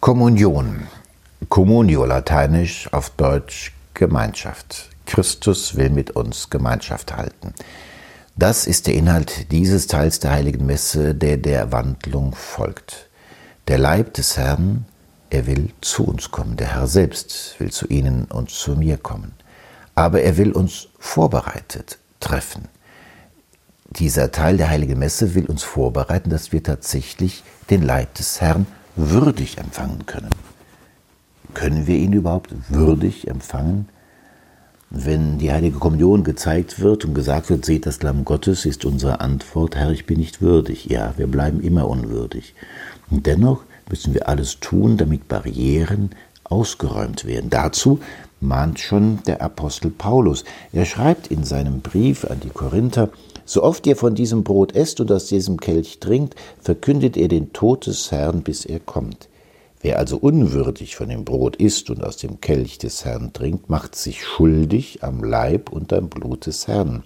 Kommunion. Communio lateinisch, auf Deutsch Gemeinschaft. Christus will mit uns Gemeinschaft halten. Das ist der Inhalt dieses Teils der heiligen Messe, der der Wandlung folgt. Der Leib des Herrn, er will zu uns kommen. Der Herr selbst will zu Ihnen und zu mir kommen. Aber er will uns vorbereitet treffen. Dieser Teil der heiligen Messe will uns vorbereiten, dass wir tatsächlich den Leib des Herrn würdig empfangen können. Können wir ihn überhaupt würdig empfangen? Wenn die heilige Kommunion gezeigt wird und gesagt wird, seht das Lamm Gottes, ist unsere Antwort, Herr, ich bin nicht würdig. Ja, wir bleiben immer unwürdig. Und dennoch müssen wir alles tun, damit Barrieren ausgeräumt werden. Dazu mahnt schon der Apostel Paulus. Er schreibt in seinem Brief an die Korinther, so oft ihr von diesem Brot esst und aus diesem Kelch trinkt, verkündet ihr den Tod des Herrn, bis er kommt. Wer also unwürdig von dem Brot isst und aus dem Kelch des Herrn trinkt, macht sich schuldig am Leib und am Blut des Herrn.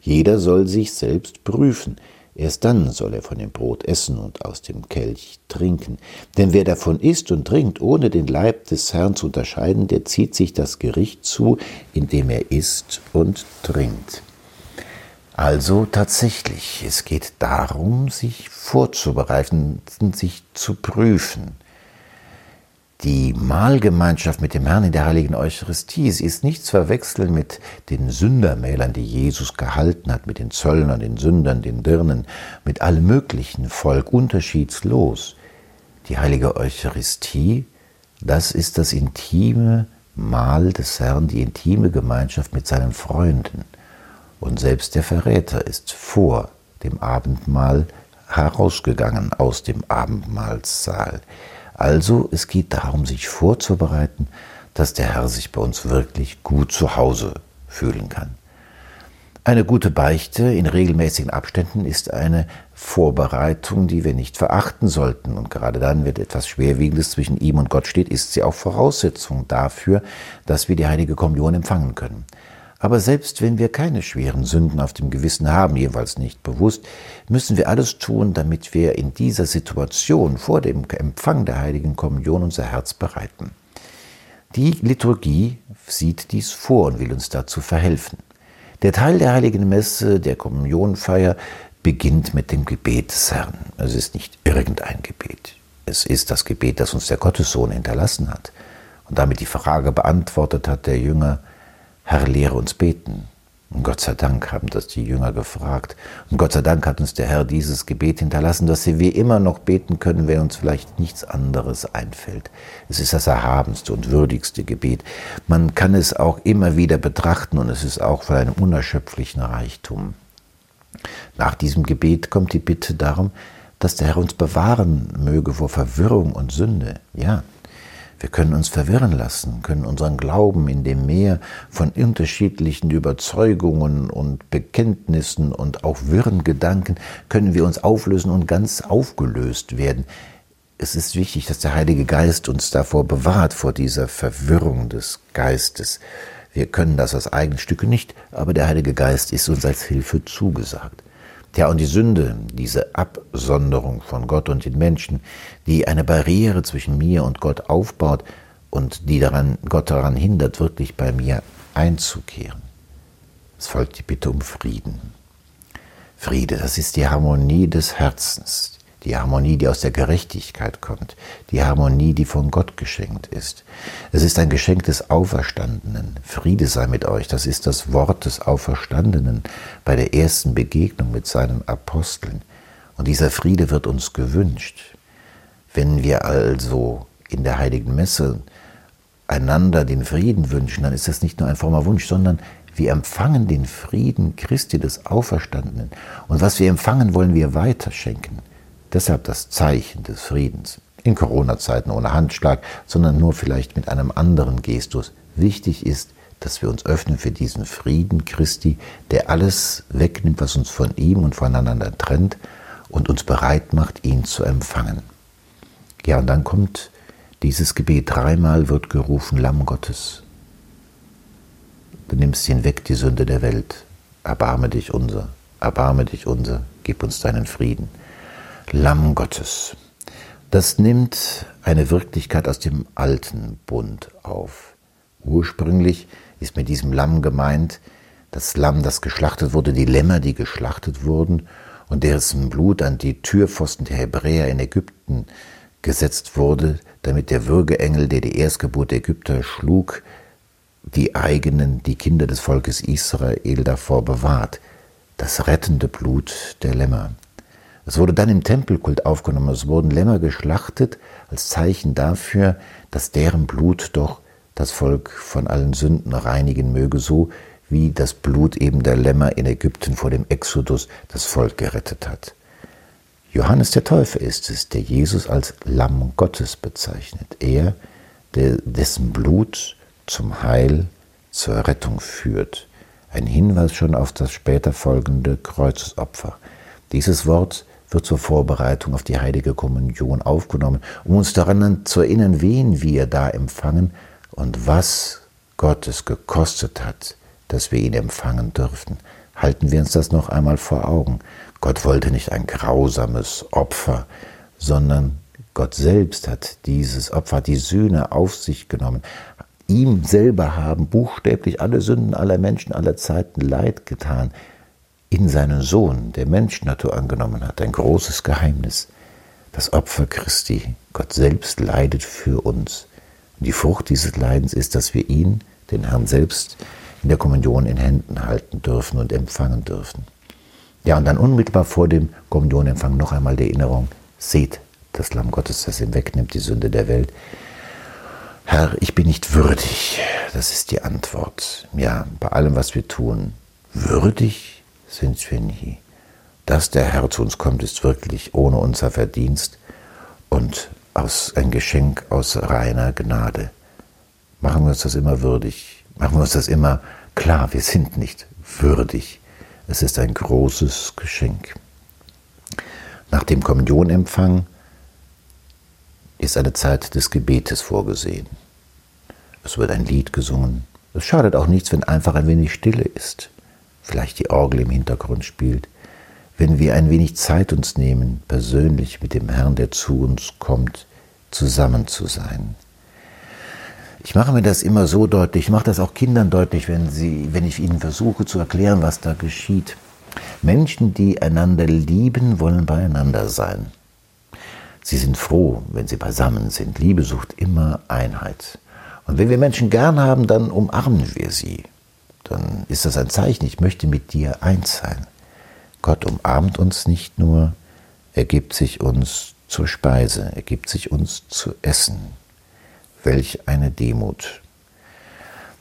Jeder soll sich selbst prüfen. Erst dann soll er von dem Brot essen und aus dem Kelch trinken. Denn wer davon isst und trinkt, ohne den Leib des Herrn zu unterscheiden, der zieht sich das Gericht zu, indem er isst und trinkt. Also tatsächlich, es geht darum, sich vorzubereiten, sich zu prüfen. Die Mahlgemeinschaft mit dem Herrn in der heiligen Eucharistie ist nicht zu verwechseln mit den Sündermählern, die Jesus gehalten hat, mit den Zöllnern, den Sündern, den Dirnen, mit allem möglichen Volk, unterschiedslos. Die heilige Eucharistie, das ist das intime Mahl des Herrn, die intime Gemeinschaft mit seinen Freunden. Und selbst der Verräter ist vor dem Abendmahl herausgegangen aus dem Abendmahlsaal. Also es geht darum, sich vorzubereiten, dass der Herr sich bei uns wirklich gut zu Hause fühlen kann. Eine gute Beichte in regelmäßigen Abständen ist eine Vorbereitung, die wir nicht verachten sollten. Und gerade dann, wenn etwas Schwerwiegendes zwischen ihm und Gott steht, ist sie auch Voraussetzung dafür, dass wir die heilige Kommunion empfangen können. Aber selbst wenn wir keine schweren Sünden auf dem Gewissen haben, jeweils nicht bewusst, müssen wir alles tun, damit wir in dieser Situation vor dem Empfang der heiligen Kommunion unser Herz bereiten. Die Liturgie sieht dies vor und will uns dazu verhelfen. Der Teil der heiligen Messe, der Kommunionfeier, beginnt mit dem Gebet des Herrn. Es ist nicht irgendein Gebet. Es ist das Gebet, das uns der Gottessohn hinterlassen hat und damit die Frage beantwortet hat der Jünger, Herr, lehre uns beten. Und Gott sei Dank haben das die Jünger gefragt. Und Gott sei Dank hat uns der Herr dieses Gebet hinterlassen, dass wir immer noch beten können, wenn uns vielleicht nichts anderes einfällt. Es ist das erhabenste und würdigste Gebet. Man kann es auch immer wieder betrachten und es ist auch von einem unerschöpflichen Reichtum. Nach diesem Gebet kommt die Bitte darum, dass der Herr uns bewahren möge vor Verwirrung und Sünde. Ja, wir können uns verwirren lassen, können unseren Glauben in dem Meer von unterschiedlichen Überzeugungen und Bekenntnissen und auch wirren Gedanken, können wir uns auflösen und ganz aufgelöst werden. Es ist wichtig, dass der Heilige Geist uns davor bewahrt, vor dieser Verwirrung des Geistes. Wir können das aus eigenen Stücken nicht, aber der Heilige Geist ist uns als Hilfe zugesagt. Ja, und die Sünde, diese Absonderung von Gott und den Menschen, die eine Barriere zwischen mir und Gott aufbaut und die daran, Gott daran hindert, wirklich bei mir einzukehren. Es folgt die Bitte um Frieden. Friede, das ist die Harmonie des Herzens, die Harmonie, die aus der Gerechtigkeit kommt, die Harmonie, die von Gott geschenkt ist. Es ist ein Geschenk des Auferstandenen. Friede sei mit euch, das ist das Wort des Auferstandenen bei der ersten Begegnung mit seinen Aposteln. Und dieser Friede wird uns gewünscht. Wenn wir also in der heiligen Messe einander den Frieden wünschen, dann ist das nicht nur ein frommer Wunsch, sondern wir empfangen den Frieden Christi des Auferstandenen. Und was wir empfangen, wollen wir weiterschenken. Deshalb das Zeichen des Friedens. In Corona-Zeiten ohne Handschlag, sondern nur vielleicht mit einem anderen Gestus. Wichtig ist, dass wir uns öffnen für diesen Frieden Christi, der alles wegnimmt, was uns von ihm und voneinander trennt und uns bereit macht, ihn zu empfangen. Ja, und dann kommt dieses Gebet. Dreimal wird gerufen, Lamm Gottes. Du nimmst hinweg die Sünde der Welt. Erbarme dich unser, erbarme dich unser, gib uns deinen Frieden. Lamm Gottes. Das nimmt eine Wirklichkeit aus dem alten Bund auf. Ursprünglich ist mit diesem Lamm gemeint, das Lamm, das geschlachtet wurde, die Lämmer, die geschlachtet wurden und dessen Blut an die Türpfosten der Hebräer in Ägypten gesetzt wurde, damit der Würgeengel, der die Erstgeburt der Ägypter schlug, die eigenen, die Kinder des Volkes Israel davor bewahrt. Das rettende Blut der Lämmer. Es wurde dann im Tempelkult aufgenommen. Es wurden Lämmer geschlachtet als Zeichen dafür, dass deren Blut doch das Volk von allen Sünden reinigen möge, so wie das Blut eben der Lämmer in Ägypten vor dem Exodus das Volk gerettet hat. Johannes der Täufer ist es, der Jesus als Lamm Gottes bezeichnet. Er, der, dessen Blut zum Heil, zur Rettung führt. Ein Hinweis schon auf das später folgende Kreuzesopfer. Dieses Wort wird zur Vorbereitung auf die heilige Kommunion aufgenommen, um uns daran zu erinnern, wen wir da empfangen und was Gott es gekostet hat, dass wir ihn empfangen dürften. Halten wir uns das noch einmal vor Augen. Gott wollte nicht ein grausames Opfer, sondern Gott selbst hat dieses Opfer, die Sühne auf sich genommen. Ihm selber haben buchstäblich alle Sünden aller Menschen aller Zeiten Leid getan. In seinen Sohn, der Menschnatur angenommen hat, ein großes Geheimnis. Das Opfer Christi. Gott selbst leidet für uns. Und die Frucht dieses Leidens ist, dass wir ihn, den Herrn selbst, in der Kommunion in Händen halten dürfen und empfangen dürfen. Ja, und dann unmittelbar vor dem Kommunionempfang noch einmal die Erinnerung, seht das Lamm Gottes, das ihm wegnimmt die Sünde der Welt. Herr, ich bin nicht würdig, das ist die Antwort. Ja, bei allem, was wir tun, würdig sind wir nie. Dass der Herr zu uns kommt, ist wirklich ohne unser Verdienst und aus, ein Geschenk aus reiner Gnade. Machen wir uns das immer würdig, machen wir uns das immer klar, wir sind nicht würdig. Es ist ein großes Geschenk. Nach dem Kommunionempfang ist eine Zeit des Gebetes vorgesehen. Es wird ein Lied gesungen. Es schadet auch nichts, wenn einfach ein wenig Stille ist. Vielleicht die Orgel im Hintergrund spielt. Wenn wir ein wenig Zeit uns nehmen, persönlich mit dem Herrn, der zu uns kommt, zusammen zu sein. Ich mache mir das immer so deutlich, ich mache das auch Kindern deutlich, wenn, sie, wenn ich ihnen versuche zu erklären, was da geschieht. Menschen, die einander lieben, wollen beieinander sein. Sie sind froh, wenn sie beisammen sind. Liebe sucht immer Einheit. Und wenn wir Menschen gern haben, dann umarmen wir sie. Dann ist das ein Zeichen, ich möchte mit dir eins sein. Gott umarmt uns nicht nur, er gibt sich uns zur Speise, er gibt sich uns zu essen. Welch eine Demut.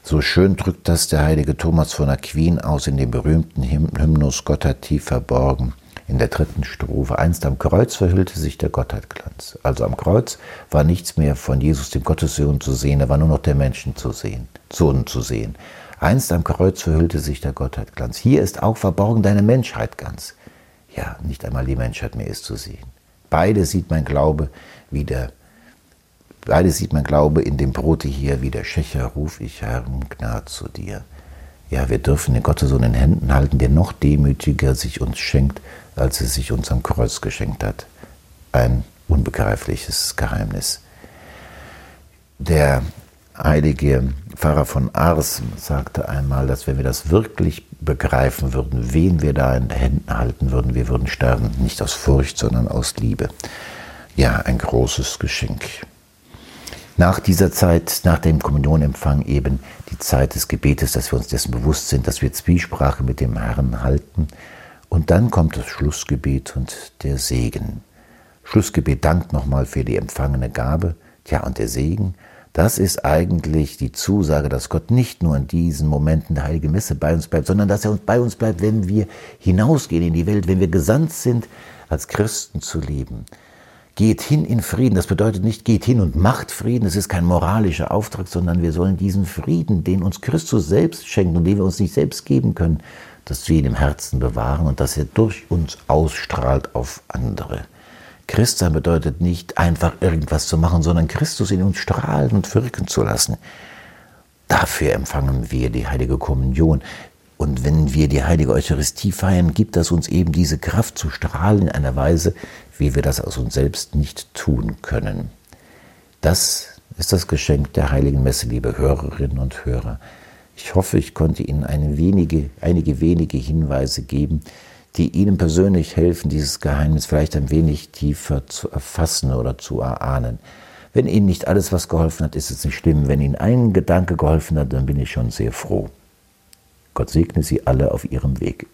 So schön drückt das der heilige Thomas von Aquin aus in dem berühmten Hymnus Gott hat tief verborgen in der dritten Strophe. Einst am Kreuz verhüllte sich der Gottheitglanz. Also am Kreuz war nichts mehr von Jesus, dem Gottessohn, zu sehen, da war nur noch der Menschen zu sehen, Sohn zu sehen. Einst am Kreuz verhüllte sich der Gottheitglanz. Hier ist auch verborgen deine Menschheit ganz. Ja, nicht einmal die Menschheit mehr ist zu sehen. Beide sieht mein Glaube wieder. Beide sieht mein Glaube in dem Brote hier, wie der Schächer ruf ich, Herr, Gnad zu dir. Ja, wir dürfen den Gottessohn in Händen halten, der noch demütiger sich uns schenkt, als er sich uns am Kreuz geschenkt hat. Ein unbegreifliches Geheimnis. Der heilige Pfarrer von Ars sagte einmal, dass wenn wir das wirklich begreifen würden, wen wir da in den Händen halten würden, wir würden sterben, nicht aus Furcht, sondern aus Liebe. Ja, ein großes Geschenk. Nach dieser Zeit, nach dem Kommunionempfang eben die Zeit des Gebetes, dass wir uns dessen bewusst sind, dass wir Zwiesprache mit dem Herrn halten. Und dann kommt das Schlussgebet und der Segen. Schlussgebet dankt nochmal für die empfangene Gabe. Tja, und der Segen, das ist eigentlich die Zusage, dass Gott nicht nur in diesen Momenten der Heiligen Messe bei uns bleibt, sondern dass er bei uns bleibt, wenn wir hinausgehen in die Welt, wenn wir gesandt sind, als Christen zu leben. Geht hin in Frieden. Das bedeutet nicht, geht hin und macht Frieden. Es ist kein moralischer Auftrag, sondern wir sollen diesen Frieden, den uns Christus selbst schenkt und den wir uns nicht selbst geben können, dass wir ihn im Herzen bewahren und dass er durch uns ausstrahlt auf andere. Christsein bedeutet nicht einfach irgendwas zu machen, sondern Christus in uns strahlen und wirken zu lassen. Dafür empfangen wir die heilige Kommunion. Und wenn wir die heilige Eucharistie feiern, gibt das uns eben diese Kraft zu strahlen in einer Weise, wie wir das aus uns selbst nicht tun können. Das ist das Geschenk der heiligen Messe, liebe Hörerinnen und Hörer. Ich hoffe, ich konnte Ihnen eine wenige, einige wenige Hinweise geben, die Ihnen persönlich helfen, dieses Geheimnis vielleicht ein wenig tiefer zu erfassen oder zu erahnen. Wenn Ihnen nicht alles was geholfen hat, ist es nicht schlimm. Wenn Ihnen ein Gedanke geholfen hat, dann bin ich schon sehr froh. Gott segne Sie alle auf Ihrem Weg.